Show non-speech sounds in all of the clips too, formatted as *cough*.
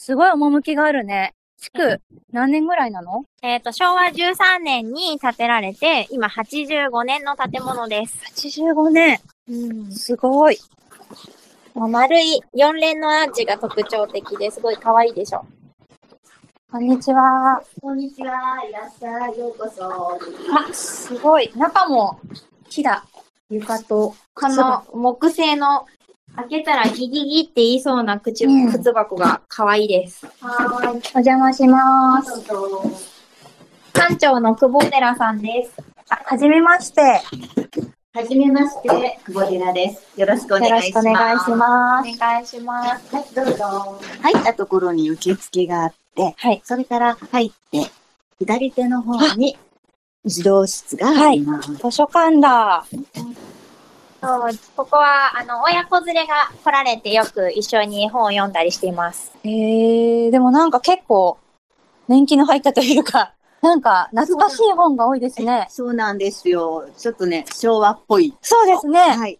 すごい趣があるね。築、何年ぐらいなの？えっ、と、昭和13年に建てられて、今85年の建物です。?85 年。うん。すごい。丸い4連のアーチが特徴的ですごい可愛いでしょ。こんにちは。こんにちは。いらっしゃい。ようこそ。あ、すごい。中も木だ。床と。この木製の開けたらギギギって言いそうな口、うん靴箱が可愛いです。はーい。お邪魔します。どうぞ。館長の久保寺さんです。あ、はじめまして。はじめまして、久保寺です。よろしくお願いします。よろしくお願いします。お願いします。はい、どうぞ。入ったところに受付があって、はい。それから入って、左手の方に児童室があります。図書館だ。そうここは、あの、親子連れが来られてよく一緒に本を読んだりしています。えー、でもなんか結構、年季の入ったというか、*laughs* なんか懐かしい本が多いですね。そうなんですよ。ちょっとね、昭和っぽい。そうですね。はい。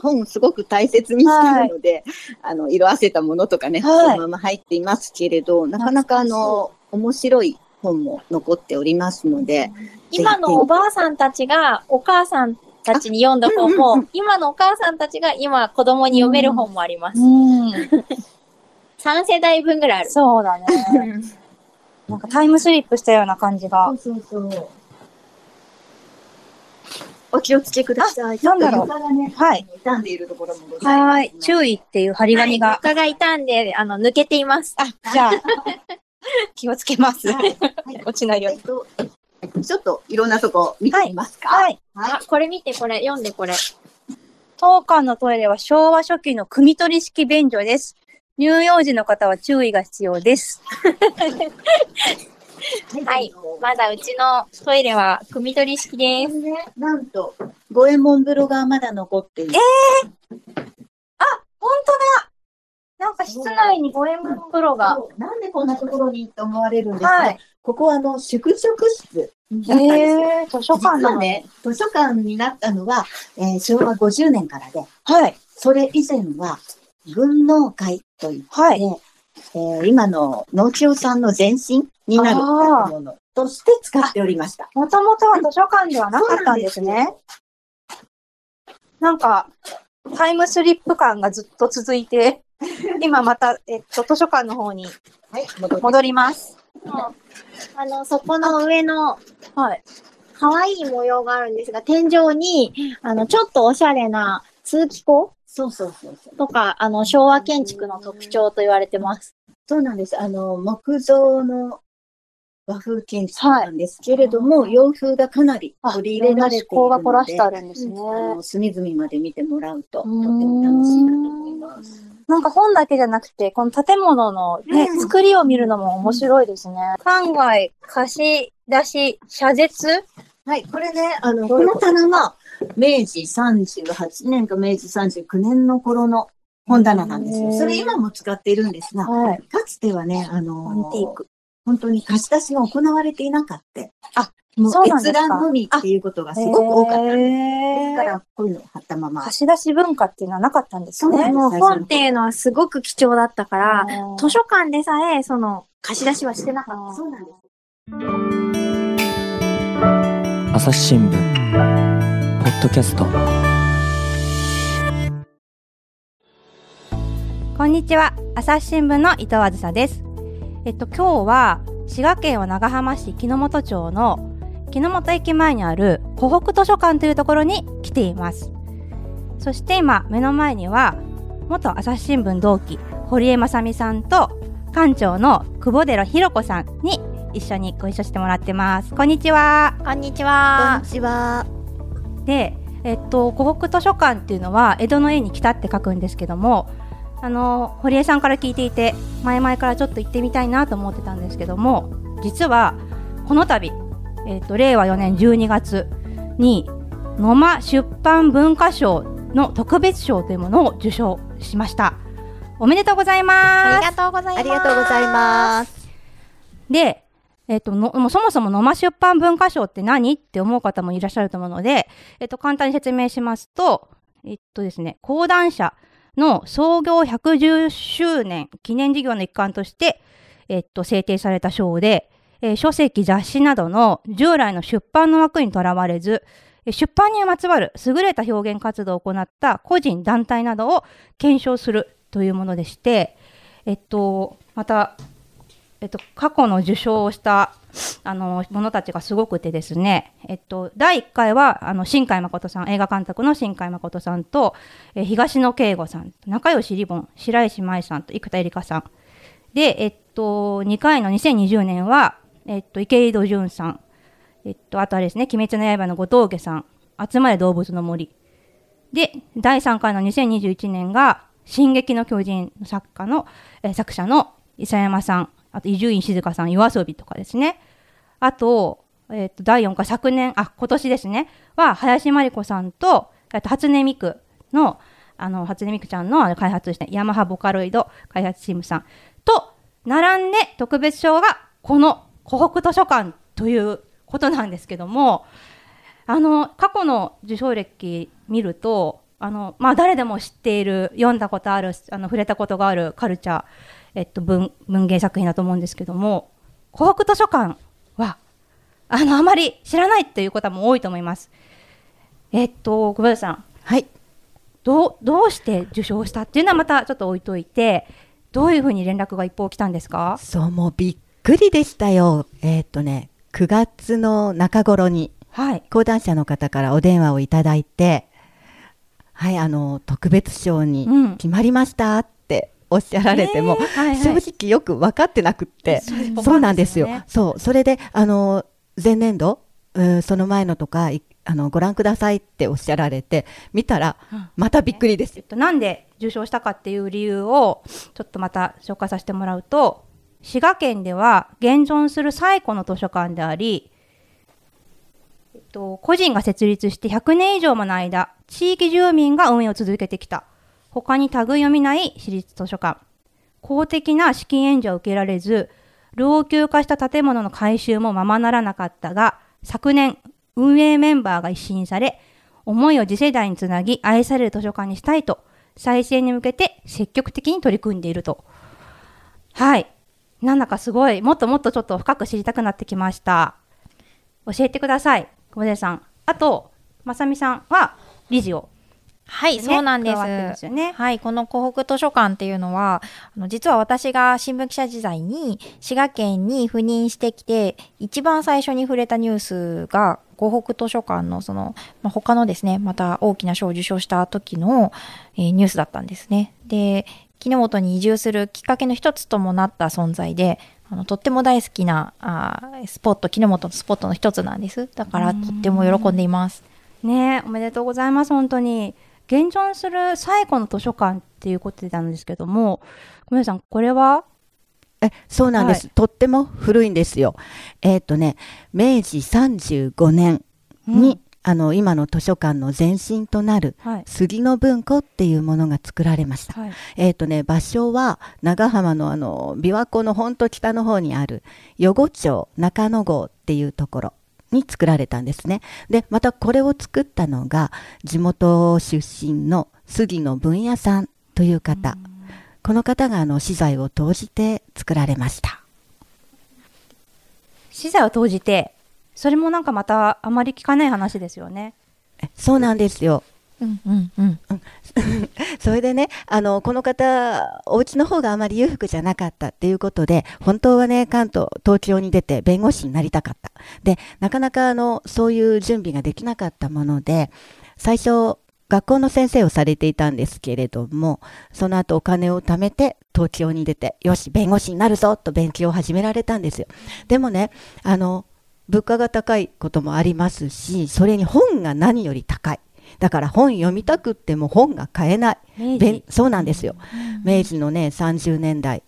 本すごく大切にしてるので、あの、色あせたものとかね、はいそのまま入っていますけれど、なかなかあの、面白い本も残っておりますので、今のおばあさんたちがお母さんたちに読んだ本うんうんうも、今のお母さんたちが今子供に読める本もあります。うん。3世代分ぐらいある。そうだね。なんかタイムスリップしたような感じが。そうそうそう。お気をつけください。なんだろうはい。傷んでいるところもございます。はい。注意っていう張り紙が。床が傷んで、あの、抜けています。あ、じゃあ、気をつけます。はい落ちないように。えっと、ちょっといろんなとこ見てみますか。はい。あ、これ見て、これ、読んで、これ。当館のトイレは昭和初期の汲み取り式便所です。乳幼児の方は注意が必要です。はい。まだうちのトイレは、汲み取り式です。なんと、五右衛門風呂がまだ残っている。本当だなんか室内に五右衛門風呂が。なんでこんなところにと思われるんですが、はい。ここはあの、宿直室。えー、図書館のはね、図書館になったのは、えー昭和50年からで、はい。それ以前は、軍農会といって、はい。えー今の農協さんの前身になるあー建物として使っておりました。もともとは図書館ではなかったんですね。なんか、タイムスリップ感がずっと続いて、*laughs* 今また、えっと、図書館の方にはい、戻ります。あの、そこの上の、はい。可愛い模様があるんですが、天井に、あの、ちょっとおしゃれな通気口そうそうそうそう。とか、あの、昭和建築の特徴と言われてます。そうなんです。あの、木造の和風建築なんですけれども、洋風がかなりあ、取り入れられているので、凝らしてあるんですね。隅々まで見てもらうと、とても楽しいなと思います。なんか本だけじゃなくて、この建物のね、うん作りを見るのも面白いですね。館外貸し出し、謝絶はい、これね、あの、ここの棚が、明治38年か明治39年の頃の本棚なんですよ。それ今も使っているんですが、はい。かつてはね、あアのーク。本当に貸し出しが行われていなかった。あ、もうそうなんですか？閲覧のみっていうことがすごく多かった。ですから、こういうのを貼ったまま。貸し出し文化っていうのはなかったんですね。そうなんですもう本っていうのはすごく貴重だったから、図書館でさえ、その、貸し出しはしてなかっそうなんです。朝日新聞ポッドキャストこんにちは。朝日新聞の伊藤あずさです。えっと、今日は、滋賀県は長浜市木之本町の木之本駅前にある湖北図書館というところに来ています。そして今、目の前には、元朝日新聞同期、堀江正美さんと、館長の久保寺ひろ子さんに一緒にご一緒してもらってます。こんにちは。た。こんにちこんは。にちは。で、えっと、湖北図書館っていうのは江戸の絵に来たって書くんですけどもあの堀江さんから聞いていて前々からちょっと行ってみたいなと思ってたんですけども実はこの度、えっと、令和4年12月に野間出版文化賞の特別賞というものを受賞しましたおめでとうございあますりがとうございます。ありがとうございます。で、えっ、との、もうそもそも野間出版文化賞って何って思う方もいらっしゃると思うので、えっ、と、簡単に説明しますと、えっとですね、講談社、の創業110周年記念事業の一環として、えっと、制定された賞で、えー書籍、雑誌などの従来の出版の枠にとらわれず、出版にまつわる優れた表現活動を行った個人、団体などを検証するというものでして、えっと、また、えっと、過去の受賞をしたあのものたちがすごくてですね、えっと、第1回はあの新海誠さん映画監督の新海誠さんと、え東野圭吾さん仲良しリボン白石麻衣さんと生田絵梨花さん。で、えっと、2回の2020年は、えっと、池井戸潤さん、えっと、あとはですね「鬼滅の刃」の後藤家さん「集まれ動物の森」で第3回の2021年が「進撃の巨人」の作家の、えー作者の伊佐山さん。あと伊集院静香さん夜遊びとかですね。あと,、えー、と第4回昨年あ今年ですね。は林真理子さんとあと初音ミクのあの初音ミクちゃんのあの開発したヤマハボカロイド開発チームさんと並んで特別賞がこの湖北図書館ということなんですけどもあの過去の受賞歴見るとあの、まあ、誰でも知っている読んだことあるあの触れたことがあるカルチャー、えっと、文文芸作品だと思うんですけども湖北図書館はあのあまり知らないという方も多いと思います。えっと小林さんはい。どうどうして受賞したっていうのはまたちょっと置いといてどういうふうに連絡が一報来たんですか？そう、もうびっくりでしたよ。えーっとね、9月の中頃にはい。講談社の方からお電話をいただいて、はい、あの、特別賞にうん。決まりましたっておっしゃられても、え。ーはいはい。正直よく分かってなくって、そうなんですよ。そう、それで、あの、前年度、うんその前のとか、いあの、ご覧くださいっておっしゃられて、見たら、またびっくりです。えっ。と、なんで受賞したかっていう理由をちょっとまた紹介させてもらうと滋賀県では現存する最古の図書館であり、えっと、個人が設立して100年以上もの間地域住民が運営を続けてきた。他に類を見ない私立図書館。公的な資金援助を受けられず老朽化した建物の改修もままならなかったが昨年運営メンバーが一新され思いを次世代につなぎ愛される図書館にしたいと再生に向けて積極的に取り組んでいると。はい。なんだかすごいもっともっとちょっと深く知りたくなってきました教えてください小出さんあとまさみさんは理事をはい、ねそうなんです。ねはい、この湖北図書館っていうのは、あの実は私が新聞記者時代に滋賀県に赴任してきて、一番最初に触れたニュースが湖北図書館のその、まあ、他のですね、また大きな賞を受賞した時の、えーニュースだったんですね。で、木之本に移住するきっかけの一つともなった存在で、あのとっても大好きなあースポット、木之本のスポットの一つなんです。だからとっても喜んでいます。ねおめでとうございます本当に現存する最古の図書館っていうことなんですけども小出さんこれは？えそうなんです、はとっても古いんですよ。えーっ、とね、明治35年に、うんあの今の図書館の前身となるはい杉の文庫っていうものが作られました。はいえーっ、とね、場所は長浜のあの琵琶湖のほんと北の方にある余呉町中野郷っていうところに作られたんですね。で、またこれを作ったのが地元出身の杉野文也さんという方。この方があの資材を投じて作られました。資材を投じてそれもなんかまたあまり聞かない話ですよねえそうなんですよ。うんうんうん。*laughs* それでね、あの、この方、お家の方があまり裕福じゃなかったっていうことで、本当はね、関東、東京に出て弁護士になりたかった。で、なかなかあの、そういう準備ができなかったもので、最初、学校の先生をされていたんですけれども、その後お金を貯めて東京に出て、よし、弁護士になるぞと勉強を始められたんですよ。でもね、あの、物価が高いこともありますし、それに本が何より高い。だから本読みたくっても本が買えない。そうなんですよ。明治のね、30年代。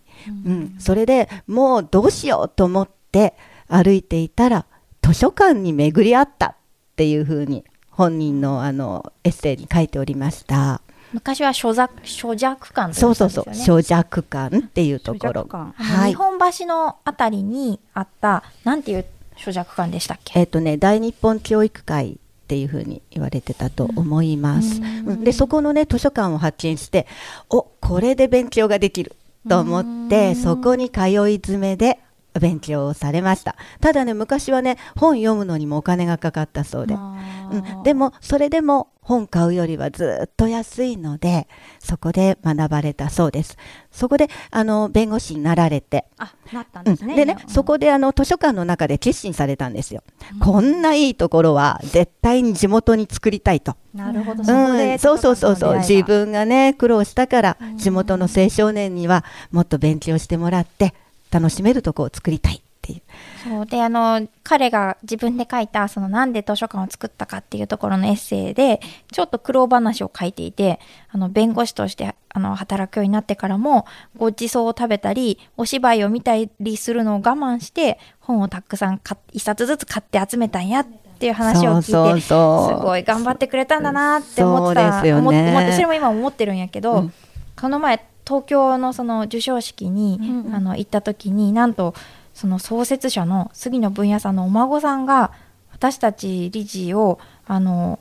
うん。それでもうどうしようと思って歩いていたら、図書館に巡り合ったっていうふうに本人のあのエッセイに書いておりました。昔は所弱所弱館とそう言そうそう、ってたんですよね小弱館っていうところ。はい日。本橋のあたりにあったなんていう所弱館でしたっけ？えっ、とね、大日本教育会っていうふうに言われてたと思います。うん。でそこのね図書館を発見しておこれで勉強ができると思ってそこに通い詰めで勉強をされました。ただね昔はね本読むのにもお金がかかったそうで、うん、でもそれでも本買うよりはずっと安いのでそこで学ばれたそうです。そこであの弁護士になられて。あなったんうん。ですね、でね、そこであの図書館の中で決心されたんですよ、こんないいところは絶対に地元に作りたいと、なるほど、うん、そうそうそうそう。自分がね苦労したから地元の青少年にはもっと勉強してもらって楽しめるとこを作りたいっていう。そう。であの彼が自分で書いたそのなんで図書館を作ったかっていうところのエッセイでちょっと苦労話を書いていてあの弁護士としてあの働くようになってからもごちそうを食べたりお芝居を見たりするのを我慢して本をたくさん買っ一冊ずつ買って集めたんやっていう話を聞いてすごい頑張ってくれたんだなって思ってた。そ思ってそれも今思ってるんやけど、うん。この前東京のその授賞式に、あの行った時になんとその創設者の杉野文也さんのお孫さんが私たち理事をあの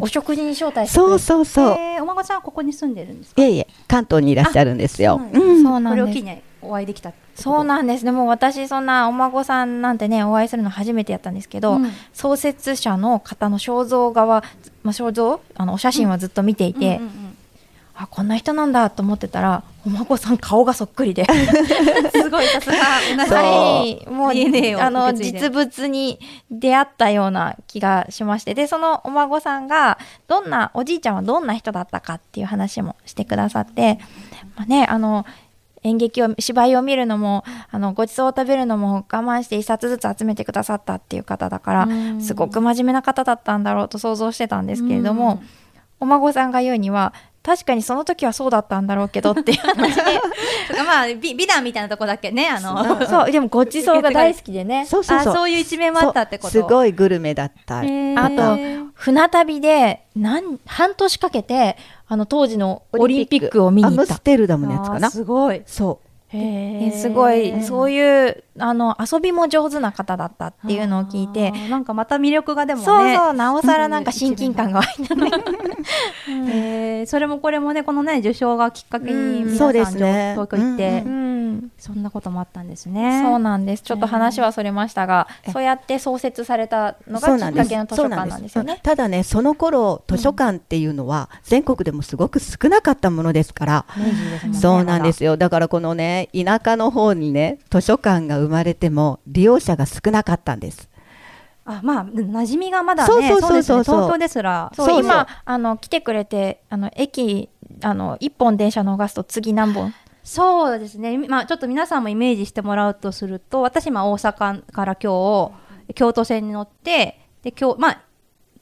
お食事に招待してくれそうてそうそう、えーお孫さんはここに住んでるんですか？いえいえ関東にいらっしゃるんですよ。あそううん。そうなんです。これを機にお会いできたそうなんです。でも私そんなお孫さんなんてねお会いするの初めてやったんですけど、うん。創設者の方の肖像画は、まあ、肖像？あのお写真はずっと見ていて、うんうんうんあこんな人なんだと思ってたらお孫さん顔がそっくりで。*laughs* すごいさすが。はい、もうあの実物に出会ったような気がしまして。でそのお孫さんがどんなおじいちゃんはどんな人だったかっていう話もしてくださって、まあね、あの演劇を芝居を見るのもあのごちそうを食べるのも我慢して一冊ずつ集めてくださったっていう方だからうん。すごく真面目な方だったんだろうと想像してたんですけれども、お孫さんが言うには確かにその時はそうだったんだろうけどっていう。話でとかまあ美美談みたいなとこだけねあの。そう。でもごちそうが大好きでね。そうそうそう。あそういう一面もあったってこと。すごいグルメだった、あと船旅で何半年かけてあの当時のオリンピックを見に行った。アムス。テルダムのやつかな。すごい。そう。えすごいそういうあの遊びも上手な方だったっていうのを聞いてなんかまた魅力がでもねそうそうなおさらなんか親近感が湧いたね *laughs* へー。それもこれもねこのね受賞がきっかけにうん。皆さんそうですね。東京行って、ううんそんなこともあったんですね。そうなんです。ちょっと話はそれましたがえそうやって創設されたのがきっかけの図書館なんですよね。ただねその頃図書館っていうのは全国でもすごく少なかったものですから、そうなんですよ。だからこのね田舎の方にね図書館が生まれても利用者が少なかったんです。あまあ馴染みがまだねそうそうそう。そうですね。東京ですら。そうそう。そう今あの来てくれてあの駅あの一本電車逃すと次何本？そうですね、まあ、ちょっと皆さんもイメージしてもらうとすると私今大阪から今日京都線に乗ってで今日まあ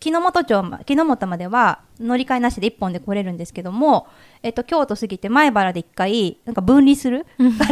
木之本町ま木之本までは乗り換えなしで1本で来れるんですけども、えっと、京都過ぎて前原で1回なんか分離する？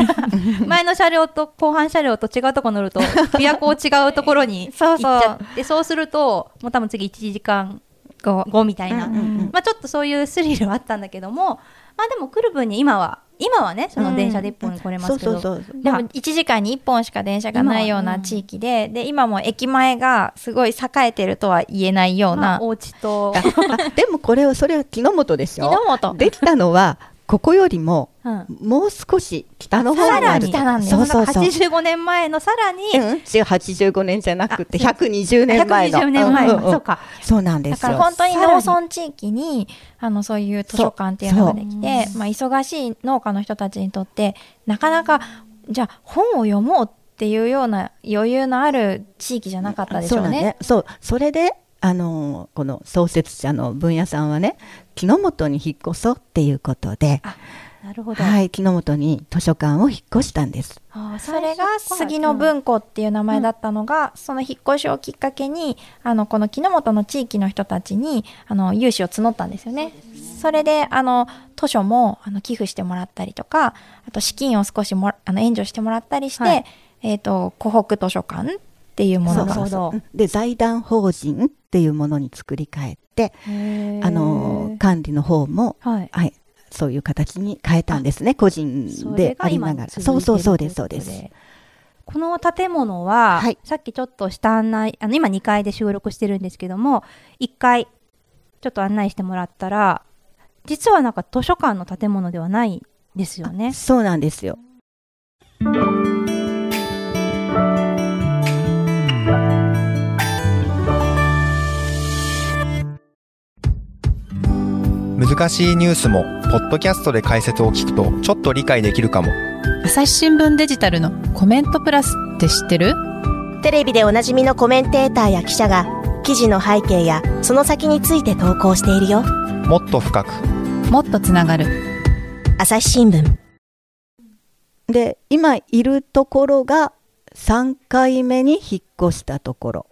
*laughs* 前の車両と後半車両と違うとこ乗ると琵琶湖違うところに *laughs* 行っちゃってそうするともう多分次1時間後後みたいな、まあ、ちょっとそういうスリルはあったんだけども、まあ、でも来る分に今は今はねその電車で1本来れますけど、でも1時間に1本しか電車がないような地域で、で今も駅前がすごい栄えてるとは言えないような、まあ、お家と、*laughs* でもこれはそれは木之本でしょ木之本できたのはここよりもうん、もう少し北の方さらにある。に北なんですそうそう。そう85年前のさらに、うん、違う85年じゃなくて120年前の。120年前の、うんうんうん。そうか。そうなんでだすよ。から本当に農村地域にあのそういう図書館っていうのができて、まあ、忙しい農家の人たちにとってなかなかじゃあ本を読もうっていうような余裕のある地域じゃなかったでしょうね。そうねそう。それであのこの創設者の分野さんはね木之本に引っ越そうっていうことで、なるほど、はい、木之本に図書館を引っ越したんです。あーそれが杉の文庫っていう名前だったのが、その引っ越しをきっかけにあのこの木之本の地域の人たちにあの融資を募ったんですよね。それであの図書もあの寄付してもらったりとかあと資金を少しもらあの援助してもらったりして、はいえー、と湖北図書館っていうものがで財団法人っていうものに作り変えてあの管理の方も、はい。はい、そういう形に変えたんですね。個人でありながら。そうそうそうですそうです。この建物は、はい。さっきちょっとした案内、あの、今2階で収録してるんですけども、1階、ちょっと案内してもらったら、実はなんか図書館の建物ではないんですよね。そうなんですよ。難しいニュースもポッドキャストで解説を聞くとちょっと理解できるかも。朝日新聞デジタルのコメントプラスって知ってる？テレビでおなじみのコメンテーターや記者が記事の背景やその先について投稿しているよ。もっと深く。もっとつながる。朝日新聞。で、今いるところが3回目に引っ越したところ。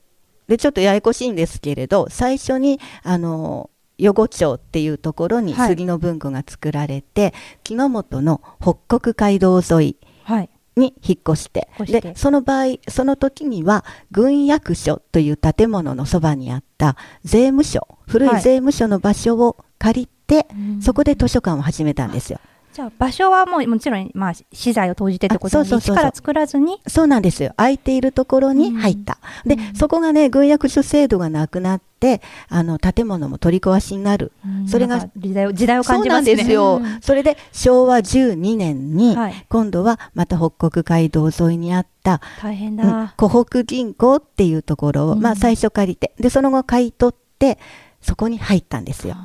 で、ちょっとややこしいんですけれど、最初に、あの、余呉町っていうところにはい杉の文庫が作られて、木之本の北国街道沿いはい。に引っ越して越してでその場合その時には軍役所という建物のそばにあった税務署古いはい税務署の場所を借りて、そこで図書館を始めたんですよ。じゃあ場所はもうもちろん、まあ、資材を投じてってことあそうそうそうそうに一から作らずに、そうなんですよ。空いているところに入った。で、そこがね、軍役所制度がなくなって、あの、建物も取り壊しになる。それが時代を時代を感じそうなんますね。ですよ。それで、昭和12年に、はい今度はまた北国街道沿いにあった、大変うんだ。湖北銀行っていうところを、うんまあ最初借りて、で、その後買い取って、そこに入ったんですよ。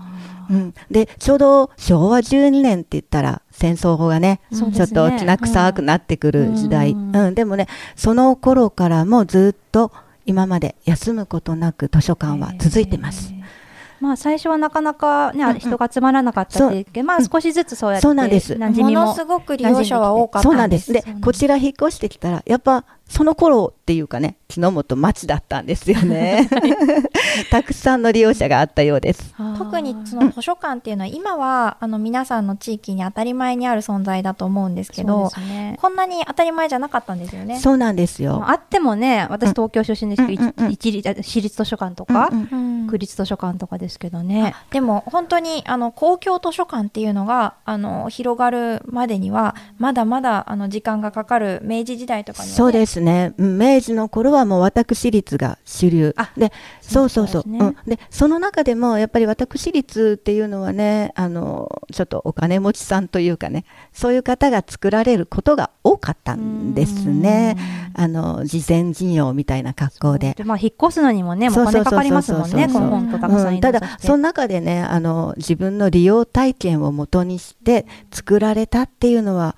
うん、で、ちょうど昭和12年って言ったら、戦争がね、そうちょっときな臭くなってくる時代、ううん。んでもね、その頃からもずっと今まで休むことなく図書館は続いてます。まあ最初はなかなかね、うんうん。人が集まらなかったっていうけど、まあ少しずつそうやってそうなんです。ものすごく利用者は多かったんで。す。で、こちら引っ越してきたら、やっぱその頃っていうかね、木之本町だったんですよね。*laughs* たくさんの利用者があったようです。特にその図書館っていうのは今はあの皆さんの地域に当たり前にある存在だと思うんですけど、ねこんなに当たり前じゃなかったんですよね。そうなんですよ。あってもね、私東京出身ですけど、うん一一律あ私立図書館とか、うん区立図書館とかですけどね。でも本当にあの公共図書館っていうのがあの広がるまでにはまだまだあの時間がかかる明治時代とかには、ね、そうですね。うん明治の頃はもう私立が主流あ。で、そうそうそう。ねうんで、その中でもやっぱり私立っていうのはね、あの、ちょっとお金持ちさんというかね、そういう方が作られることが多かったんですね。あの、事前事業みたいな格好で。でまあ引っ越すのにもね、もうお金かかりますもんね、ただその中でねあの自分の利用体験をもとにして作られたっていうのは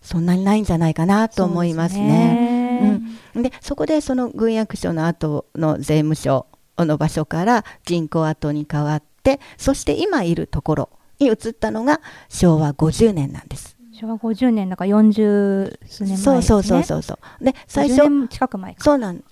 そんなにないんじゃないかなと思いますね。うん、でそこでその軍役所の後の税務署の場所から銀行跡に変わってそして今いるところに移ったのが昭和50年なんです。昭和50年だから40数年前ですね。そうそうそうそうそう。で最初50年近く前か。そうなんん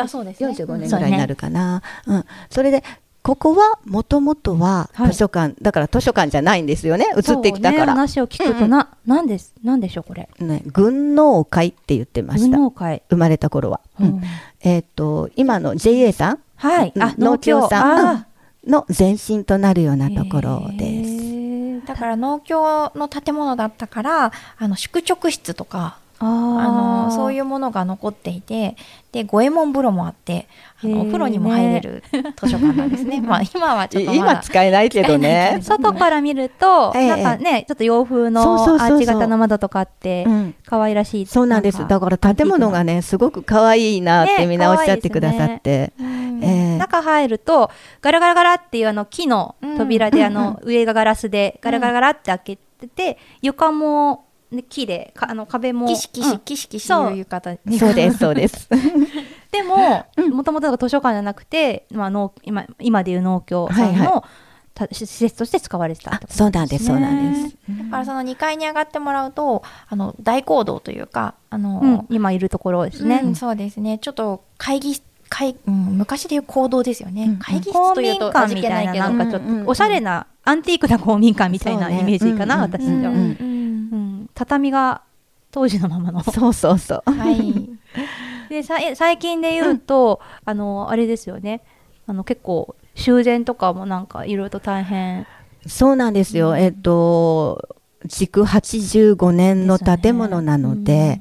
あそうですね45年そうねぐらいになるかな。うん、それでここはもともとははい図書館、だから図書館じゃないんですよね。移ってきたから。話を聞くとな、なんです、なんでしょうこれ。ね、軍農会って言ってました。生まれた頃は。うんえっ、と今の JA さん？はい。農協さんあの前身となるようなーところです。だから農協の建物だったからあの宿直室とかああのーそういうものが残っていてで五右衛門風呂もあってあのお風呂にも入れる図書館なんですね。*laughs* まあ今はちょっとま今だ使えないけどね。*laughs* 外から見ると、*laughs* ええ。なんかね、ちょっと洋風のアーチ型の窓とかあってう、ん。可愛らしい。そうなんです。だから建物がね、すごく可愛いなってねみんなおっしゃってくださって。中入ると、ガラガラガラっていうあの木の扉で、うんあの上がガラスでガラガラガラって開けてて、床もね木で、かあの壁も。キシキシうん。キシキシそう。いう浴衣。*laughs* そうです、そうです。*laughs* でも、もともと図書館じゃなくて、まあ、農今今でいう農協さんはいはの、た施設として使われてたそうなんです、そうなんです。だからその2階に上がってもらうとあの大講堂というかあの、うん今いるところですね。うんそうですね。ちょっと会議会、うん、昔でいう講堂ですよね、うん。会議室公というと民館みたいな、味気けど。なんかちょっと、おしゃれな、アンティークな公民館みたいなイメージかな、私じゃ。うんうんうん畳が当時のままの。*laughs* そうそうそう。はいで、最近で言うと、あの、あれですよね。あの、結構、修繕とかもなんか、いろいろと大変。そうなんですよ。えっと、築85年の建物なので、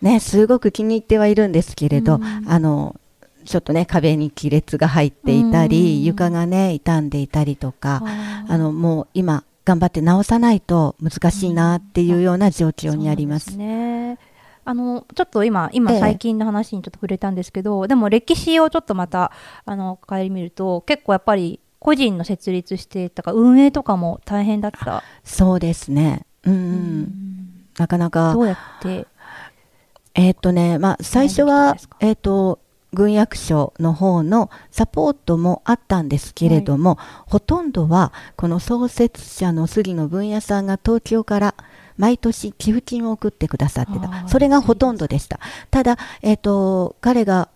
ね、すごく気に入ってはいるんですけれど、うんあのちょっとね壁に亀裂が入っていたり、うん床がね傷んでいたりとか、ああのもう今頑張って直さないと難しいなっていうような状況にあります。そうなんね。あのちょっと今今ええ最近の話にちょっと触れたんですけど、でも歴史をちょっとまたあの顧みると結構やっぱり個人の設立してとか運営とかも大変だった。そうですね。うん、うんなかなかどうやってえっ、とね、まあ、最初何はえっ、と、軍役所の方のサポートもあったんですけれども、ほとんどは、この創設者の杉野文也さんが東京から毎年寄付金を送ってくださってあた。ーそれがほとんどでした。ただ、えっ、と、彼が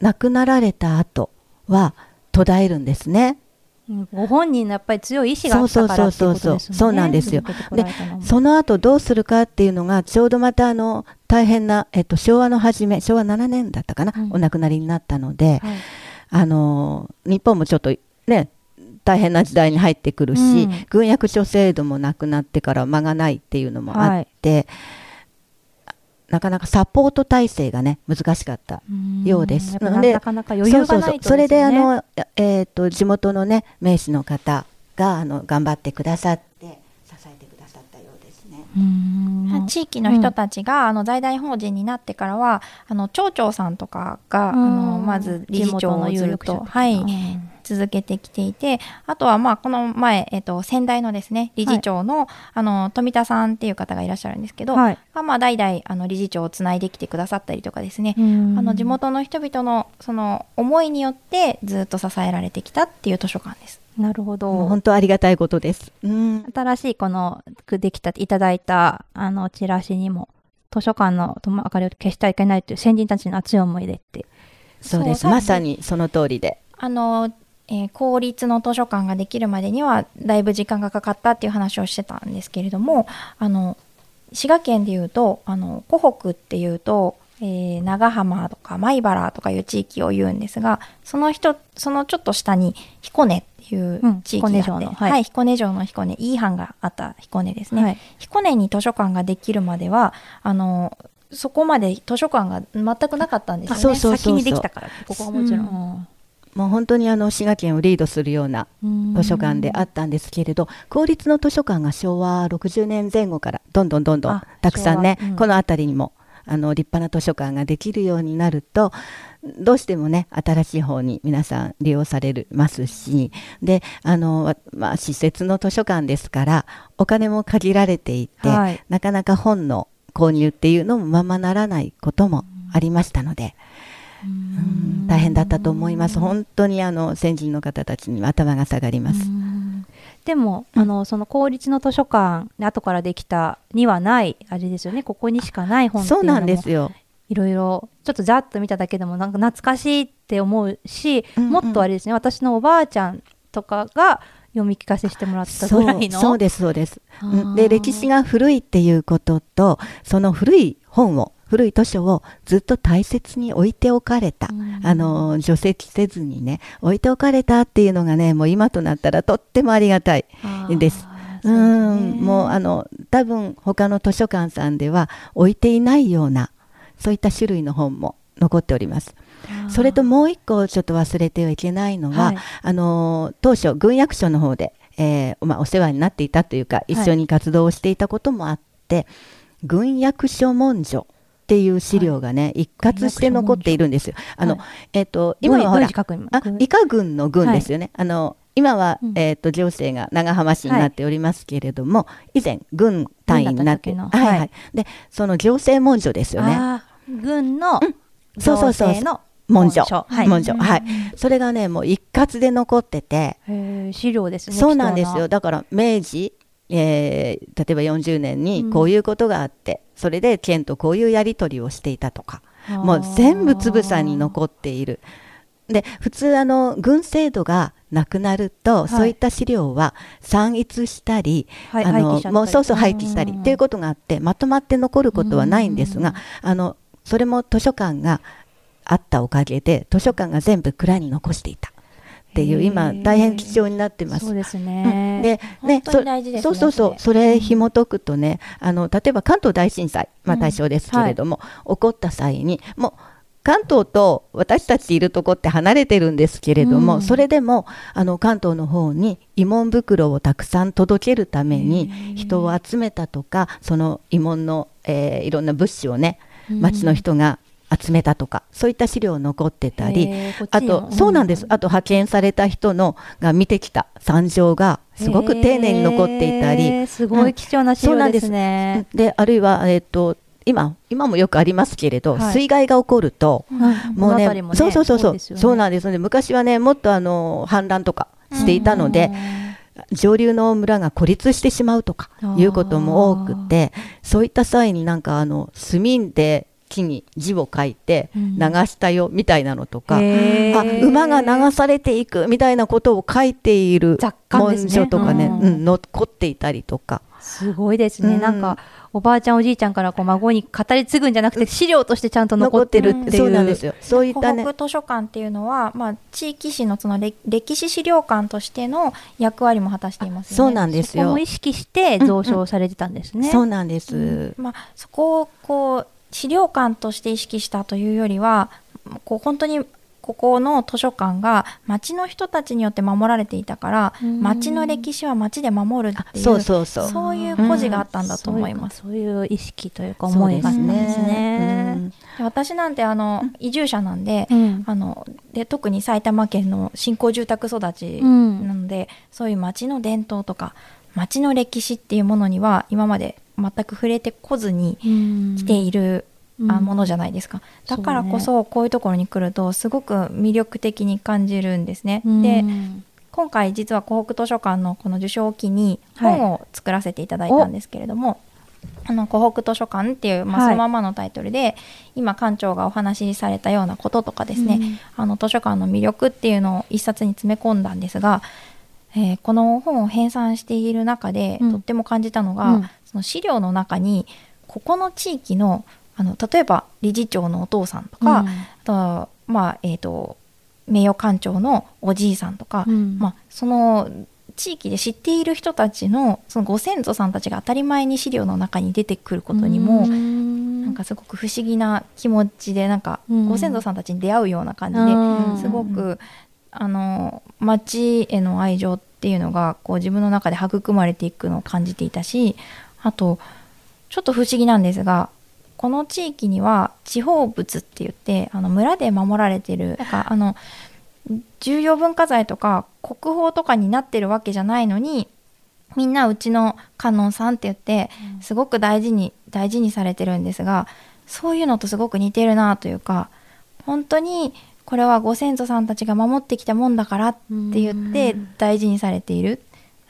亡くなられた後は途絶えるんですね。うんご本人のやっぱり強い意志があったからっていうことですよね。そうそうそうそうそう。なんですよ。続けてこられたのも。その後どうするかっていうのがちょうどまたあの大変な、えっと、昭和の初め昭和7年だったかな、うん。お亡くなりになったので、はい。あの日本もちょっとね大変な時代に入ってくるし、うん。軍役所制度もなくなってから間がないっていうのもあって、なかなかサポート体制がね難しかったようです。なのでなかなか余裕がないとそうそうそう。それであの、えー、と地元のね名士の方があの頑張ってくださって支えてくださったようですね。うん。地域の人たちが、あの財団法人になってからはあの町長さんとかが、あのまず理事長をずっと、はい、続けてきていてあとはまあこの前、えっと先代のですね理事長の,、あの富田さんっていう方がいらっしゃるんですけど、はいがまあ代々あの理事長をつないできてくださったりとかですね、うんあの地元の人々のその思いによってずっと支えられてきたっていう図書館です。なるほど本当ありがたいことです。うん、新しいこのできたいただいたあのチラシにも図書館の灯明かりを消してはいけないという先人たちの熱い思いでってそうです。まさにその通りで。あのえー公立の図書館ができるまでにはだいぶ時間がかかったっていう話をしてたんですけれどもあの滋賀県でいうとあの湖北っていうと、えー長浜とか米原とかいう地域を言うんですがその人そのちょっと下に彦根っていううん地域があって、彦根城のは、はいい彦根城の彦根いい藩があった彦根ですね、はい。彦根に図書館ができるまではあのそこまで図書館が全くなかったんですよね。先にできたからここはもちろん、もう本当にあの滋賀県をリードするようなうん図書館であったんですけれど、公立の図書館が昭和60年前後からどんどんどんどんあたくさんね、うんこの辺りにもあの立派な図書館ができるようになるとどうしてもね新しい方に皆さん利用されますしであの、わまあ、施設の図書館ですからお金も限られていて、はいなかなか本の購入っていうのもままならないこともありましたので。うん大変だったと思います。本当にあの先人の方たちには頭が下がります。でも、あのその公立の図書館で後からできたにはないあれですよね。ここにしかない本っていそうのも。んですよ。いろいろちょっとざっと見ただけでもなんか懐かしいって思うし、うんうん。もっとあれですね。私のおばあちゃんとかが読み聞かせしてもらったぐらいの。そうですそうです。で歴史が古いっていうこととその古い本を古い図書をずっと大切に置いておかれた、うん。あの除籍せずにね置いておかれたっていうのがねもう今となったらとってもありがたい。です。そううもうあの多分他の図書館さんでは置いていないようなそういった種類の本も残っております。それともう一個ちょっと忘れてはいけないのは、はい。あの当初軍役所の方で、えーまあ、お世話になっていたというか一緒に活動をしていたこともあって、軍役所文書っていう資料がね、一括して残っているんですよ。あの、はい。えっ、と今はほらあ軍伊賀軍の軍ですよね。あの今は、うん。えっ、と行政が長浜市になっておりますけれども、以前軍単位になってはいははい。い。でその行政文書ですよね。あー軍のそうそうそう。行政の文書。はい。文書。はい。それがねもう一括で残ってて。資料ですねそうなんですよ。だから明治、えー例えば40年にうん。こういうことがあって、それで県とこういうやり取りをしていたとかもう全部つぶさに残っている。で普通あの軍制度がなくなると、い。そういった資料は散逸したり、はいあのもうそうそう廃棄したりうんっていうことがあってまとまって残ることはないんですが、あのそれも図書館があったおかげで図書館が全部蔵に残していたっっていう今大変貴重になってます。そう。ですうん。ね。で本ね、当に大事ですねそうそうそう。それ。紐解くとねあの例えば関東大震災、まあ、うん。対象ですけれども、起こった際にもう関東と私たちいるとこって離れてるんですけれども、うん。それでもあの関東の方に慰問袋をたくさん届けるために人を集めたとかその慰問の、えーいろんな物資をね町の人が集めたとか、そういった資料残ってたり、あと、そうなんです。あと、派遣された人のが見てきた惨状がすごく丁寧に残っていたへり、ーすごい貴重な資料ですね。で、あるいは、えっ、と、今、今もよくありますけれど、はい。水害が起こると、もうねねそうそうそうそう、ね。そうなんです。ね。昔はね、もっとあの氾濫とかしていたので、上流の村が孤立してしまうとかいうことも多くて、そういった際になんかあの墨で木に字を書いてうん。流したよみたいなのとか、へー。あ馬が流されていくみたいなことを書いている文書とかね、うん。うん残っていたりとか。すごいですね、うん。なんかおばあちゃんおじいちゃんからこう孫に語り継ぐんじゃなくて資料としてちゃんと残ってるっていう。そうなんですよ。そういったね。湖北図書館っていうのは、まあ、地域史のその歴歴史資料館としての役割も果たしていますよね。そうなんですよ。そこも。意識して蔵書されてたんですね、そうなんです。まあ、そこをこう資料館として意識したというよりはこう本当にここの図書館が町の人たちによって守られていたからうん。町の歴史は町で守るっていうそうそうそう。そういう故事があったんだと思います。そういうそういう意識というか思いがあったんすねですね。うん。で私なんてあの移住者なんで,、うん。あので特に埼玉県の新興住宅育ちうん。なので、そういう町の伝統とか町の歴史っていうものには今まで全く触れてこずに来ている、うん。あものじゃないですか。だからこそこういうところに来るとすごく魅力的に感じるんですね。うん。で今回実は湖北図書館のこの受賞を機にはい。本を作らせていただいたんですけれども、あの湖北図書館っていう、まあ、はい。そのままのタイトルで、今館長がお話しされたようなこととかですね、あの図書館の魅力っていうのを一冊に詰め込んだんですが、えーこの本を編纂している中で、うん。とっても感じたのが、うん。その資料の中にここの地域のあの例えば理事長のお父さんとか、うん。あとまあえー、と名誉館長のおじいさんとか、うん。まあ、その地域で知っている人たちのそのご先祖さんたちが当たり前に資料の中に出てくることにも、うん。なんかすごく不思議な気持ちでなんかうん。ご先祖さんたちに出会うような感じうん。ですごくあの町への愛情っていうのがこう自分の中で育まれていくのを感じていたしあとちょっと不思議なんですがこの地域には地方物って言ってあの村で守られてるなんかあの重要文化財とか国宝とかになってるわけじゃないのにみんなうちの観音さんって言ってすごく大事に大事にされてるんですがそういうのとすごく似てるなというか本当にこれはご先祖さんたちが守ってきたもんだからって言って大事にされている。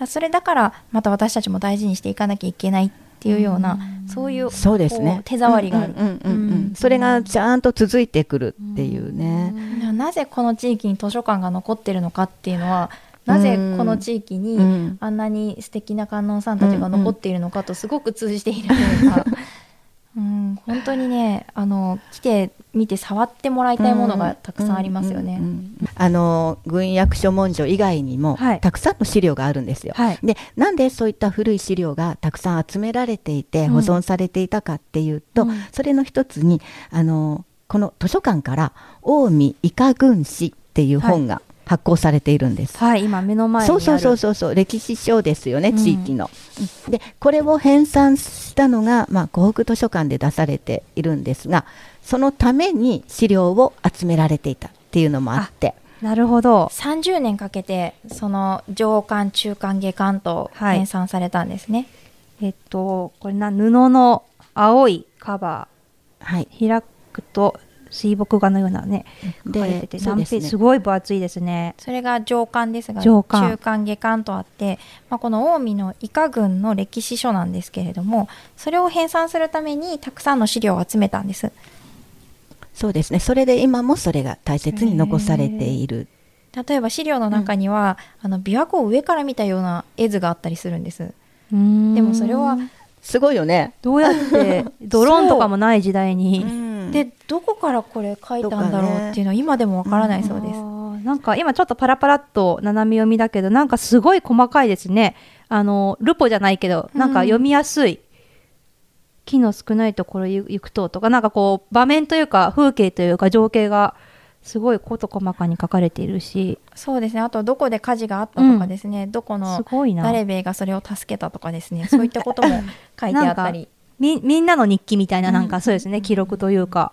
それだからまた私たちも大事にしていかなきゃいけないっていうようなそういうそうですね。手触りがある。うんうんうんうん。それがちゃんと続いてくるっていうね。なぜこの地域に図書館が残ってるのかっていうのはなぜこの地域にうん。あんなに素敵な観音さんたちが残っているのかとすごく通じているというか、うん、本当にねあの来てみて触ってもらいたいものがたくさんありますよね。あの軍役所文書以外にも、はい。たくさんの資料があるんですよ。はい。でなんでそういった古い資料がたくさん集められていてうん。保存されていたかっていうと、うん。それの一つにあのこの図書館から近江医科軍史っていう本が発行されているんです。はい今目の前にある。そうそうそうそうそう歴史書ですよね、うん。地域の。うんでこれを編纂したのが、まあ、湖北図書館で出されているんですがそのために資料を集められていたっていうのもあって。なるほど。30年かけてその上巻中巻下巻とはい。編纂されたんですね。えっとこれな布の青いカバはい、ー開くと水墨画のようなね書かれてて何そうですね。ページすごい分厚いですね。それが上巻ですが上巻。中巻下巻とあって、まあ、この近江の伊賀郡の歴史書なんですけれどもそれを編纂するためにたくさんの資料を集めたんです。そうですね。それで今もそれが大切に残されている。例えば資料の中には、あの琵琶湖を上から見たような絵図があったりするんです。ででもそれはすごいよね。どうやって *laughs* ドローンとかもない時代にうんでどこからこれ書いたんだろうっていうのは今でもわからないそうです。なんか今ちょっとパラパラっと斜め読みだけど、なんかすごい細かいですね。あの、ルポじゃないけど、なんか読みやすい。木の少ないところ行くととか、なんかこう、場面というか、風景というか、情景が、すごい事細かに書かれているし、そうですね。あとどこで火事があったとかですね、どこすの。誰べがそれを助けたとかですね。そういったことも *laughs* 書いてあったり。み、みんなの日記みたいな、なんかそうですね、記録というか。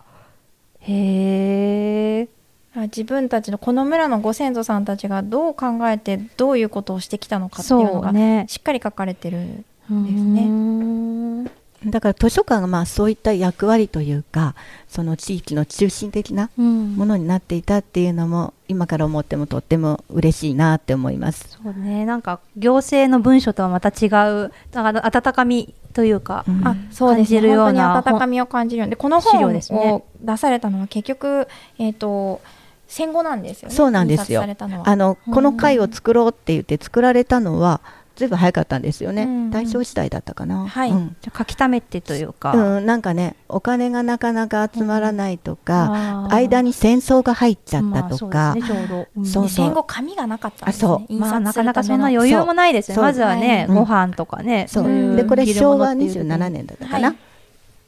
へえ。あ自分たちのこの村のご先祖さんたちがどう考えてどういうことをしてきたのかっていうのが。しっかり書かれてるですねだから図書館がまあそういった役割というかその地域の中心的なうん。ものになっていたっていうのも今から思ってもとっても嬉しいなって思います。そうね、なんか行政の文書とはまた違う、なんか温かみというか、うん。あそうですね。感じるよう本当にな温かみを感じるようでこの本ですね。を出されたのは結局、えー、と戦後なんですよね。そうなんですよ。あのこの会を作ろうって言って作られたのはずいぶん早かったんですよね、うん大正時代だったかな。はい。うん。じゃあ書き溜めてというか、うん、なんかねお金がなかなか集まらないとか、間に戦争が入っちゃったまあとか、そう戦後紙がなかったんですあそう。ね。印まあ、なかなかそんな余裕もないですよ。そう。まずはね、そうご飯とかね。そう。うん。でこれ昭和ものっていう27年だったかな、はい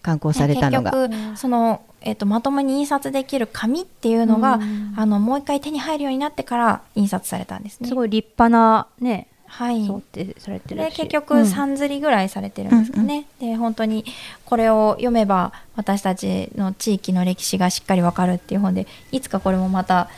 刊行されたのが。結局その、えー、とまともに印刷できる紙っていうのが、うん。あのもう一回手に入るようになってから印刷されたんですね。すごい立派なね、はい想定されてるし。で結局うん。3釣りぐらいされてるんですかね、で本当にこれを読めば私たちの地域の歴史がしっかりわかるっていう本でいつかこれもまた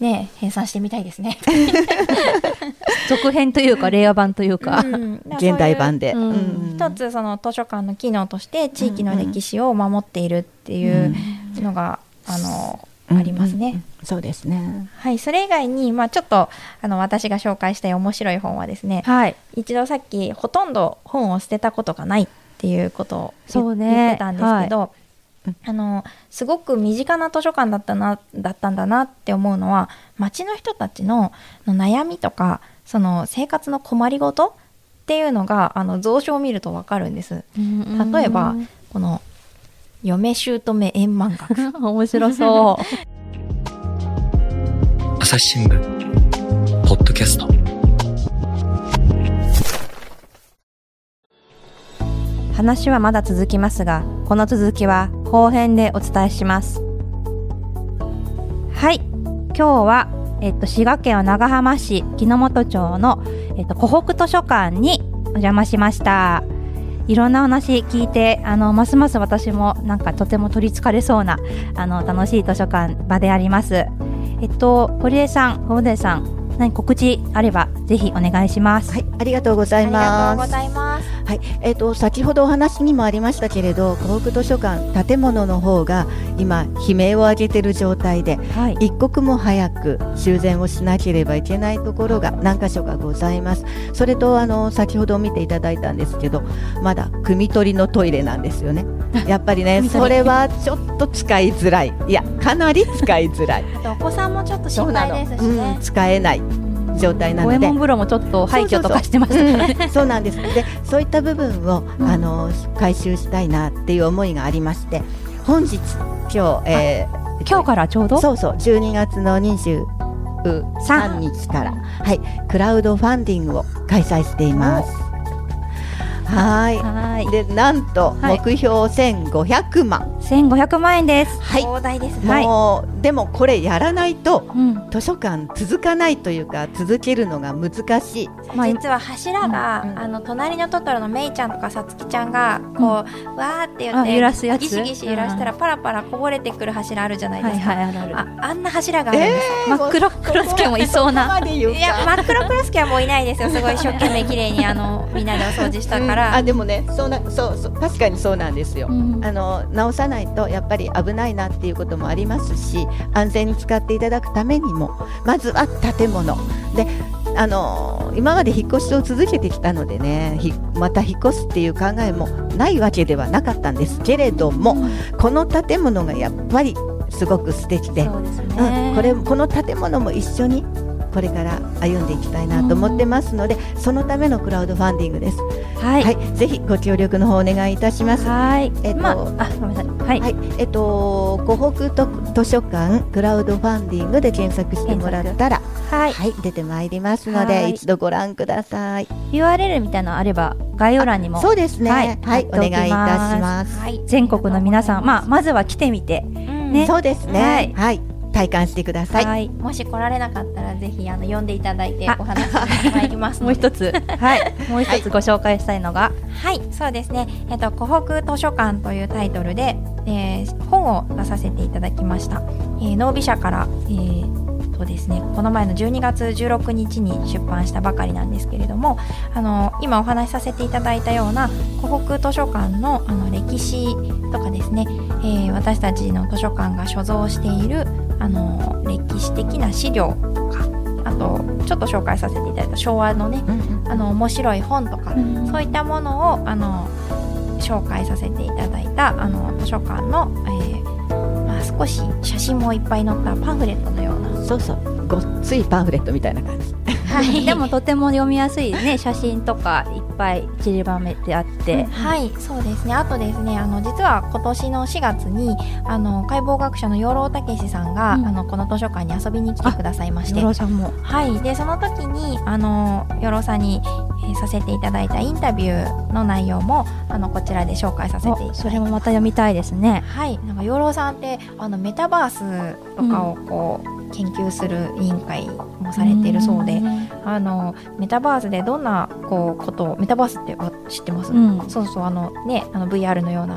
ね編纂してみたいですね。*laughs* 続編というか、令和版というか。うん。*laughs* う現代版で。うん。うん。一つその図書館の機能として地域の歴史を守っているっていうのが、あのありますね。うんうんうんそうですね。はい、それ以外に、まあ、ちょっとあの私が紹介したい面白い本はですねはい。一度さっきほとんど本を捨てたことがないっていうことを言,、そうね言ってたんですけど、うんあのすごく身近な図書館だったなだったんだなって思うのは町の人たちのの悩みとかその生活の困りごとっていうのがあの蔵書を見ると分かるんです。例えばこの嫁姑円満学面白そう。*laughs* 朝日新聞ポッドキャスト話はまだ続きますが、この続きは後編でお伝えします。はい。今日は、えっと、滋賀県は長浜市木之本町の、えっと、湖北図書館にお邪魔しました。いろんな話聞いて、あの、ますます私もなんかとても取り憑かれそうな、あの、楽しい図書館場であります。えっと、堀江さん、小出さん、何告知あればぜひお願いします。はい、ありがとうございありがとうごます。ざいます。はい、えっ、と先ほどお話にもありましたけれど、湖北図書館建物の方が今悲鳴を上げている状態で、はい。一刻も早く修繕をしなければいけないところが何箇所かございます。それとあの先ほど見ていただいたんですけど、まだ汲み取りのトイレなんですよね。*laughs* やっぱりね、それはちょっと使いづらい。いや、かなり使いづらい。*laughs* お子さんもちょっと心配ですしうねん、。使えない状態なので五右衛門。風呂もちょっと廃墟とかしてました *laughs* そうなんです。で、そういった部分を、うんあの回収したいなっていう思いがありまして、本日今日、えー今日からちょうど？そうそう12月の23日からはいクラウドファンディングを開催しています。はい。はい。でなんとはい目標1500万。1500万円です。はい。壮大ですね。はいもうでもこれやらないとうん。図書館続かないというか続けるのが難しい。まあ実は柱が、うんうんあの隣のトトロのメイちゃんとかさつきちゃんがこう、わーって言っあて揺らすやつ？ギシギシ揺らしたらパラパラこぼれてくる柱あるじゃないはいですか、はいあるある。ああんな柱があるんです、真っ黒クロスケもいそうな。いや真っ黒クロスケはもういないですよすごい一生懸命綺麗にあのみんなでお掃除したから、うんあでもねそうなそうそう確かにそうなんですよ。うんあの直さないとやっぱり危ないなっていうこともありますし安全に使っていただくためにもまずは建物。であの今まで引っ越しを続けてきたのでねひまた引っ越すっていう考えもないわけではなかったんですけれども、この建物がやっぱりすごく素敵で、そうですうね。ん、これこの建物も一緒にこれから歩んでいきたいなと思ってますので、そのためのクラウドファンディングです。はい。はい、ぜひご協力の方お願いいたします。はい。えっとまあ、あ、ごめんなさい。はい。はい、えっと、湖北と図書館クラウドファンディングで検索してもらったら、はい。はい、出てまいりますのはで、い一度ご覧ください。URL みたいなのあれば、概要欄にも。そうですね。ははいい、貼ってお願いいたします。はい。全国の皆さん、まあ、まずは来てみて。うんねそうですね。ははいい、体感してください。はい。もし来られなかったらぜひあの読んでいただいてあお話ししてまいります *laughs* もう一つ。はい。もう一つご紹介したいのが、はい、そうですね。えっと、湖北図書館というタイトルで、えー本を出させていただきました。えー、ノービ社から、えーそうですね、この前の12月16日に出版したばかりなんですけれども、あの、今お話しさせていただいたような、湖北図書館のあの歴史とかですね、えー私たちの図書館が所蔵している、あの、歴史的な資料とか、あと、ちょっと紹介させていただいた昭和のね、うんあの、面白い本とか、そういったものをあの紹介させていただいたあの図書館の、えーまあ、少し写真もいっぱい載ったパンフレットのような、そうそう、ごっついパンフレットみたいな感じ。はい、でもとても読みやすいね、*laughs* 写真とかいっぱい散りばめてあって。はい、そうですね。あとですね、あの実は今年の4月にあの解剖学者の養老たけしさんが、うんあのこの図書館に遊びに来てくださいましてよ、ろさんも。はい、でその時にあの養老さんに、えーさせていただいたインタビューの内容もあのこちらで紹介させていただいておそれもまた読みたいですね。はい、なんか養老さんってあのメタバースとかをこう、研究する委員会もされているそうで、あのメタバースでどんなこうことをメタバースってあ知ってます？うん。そうそうあのねあの VR のような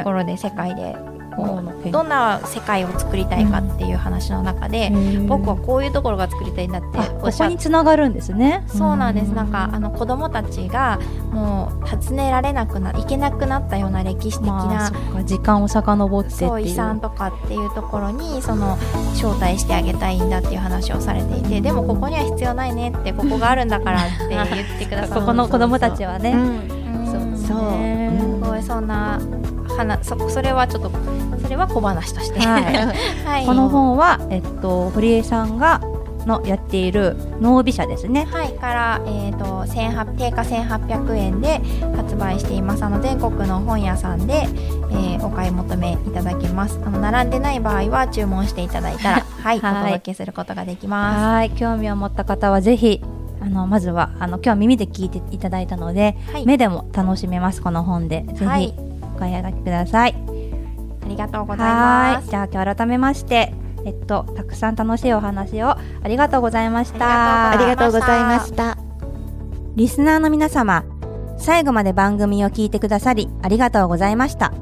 ところで世界でこうどんんな世界を作りたいかっていう話の中で、僕はこういうところが作りたいんだってあここおっしゃっにつながるんですね。そうなんです。なんかあの子供たちがもう訪ねられなくな、行けなくなったような歴史的まあ、なそっか時間を遡ってっていう。そう遺産とかっていうところにその招待してあげたいんだっていう話をされていてでもここには必要ないねってここがあるんだからって言ってくださるこ *laughs* この子供たちはね。うん、うんそうそうねうんすごいそんな話そそれはちょっとそれは小話として。はい。はい。*laughs* この本は、えっと、堀江さんがのやっている能美社ですね。はい、から、えー、と1800定価1800円で発売しています。あの全国の本屋さんで、えーお買い求めいただけます。あの並んでない場合は注文していただいたら *laughs* はい、はい。お届けすることができます。はい、興味を持った方はぜひ、あの、まずは、あの、今日は耳で聞いていただいたので、はい。目でも楽しめます、この本で。ぜはい買い上げください。ありがとうございますはいじゃあ今日改めまして、えっと、たくさん楽しいお話をありがとうございました。ありがとうございました。リスナーの皆様、最後まで番組を聞いてくださりありがとうございました。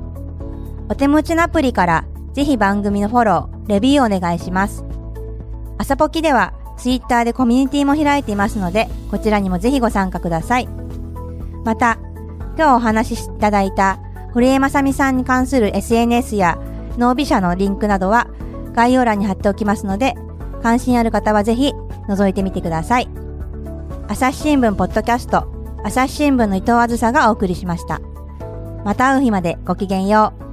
お手持ちのアプリからぜひ番組のフォロー、レビューお願いします。朝ポキではツイッターでコミュニティも開いていますので、こちらにもぜひご参加ください。また、今日お話しいただいた堀江正美さんに関する SNS や脳美社のリンクなどは概要欄に貼っておきますので、関心ある方はぜひ覗いてみてください。朝日新聞ポッドキャスト、朝日新聞の伊藤あずさがお送りしました。また会う日までごきげんよう。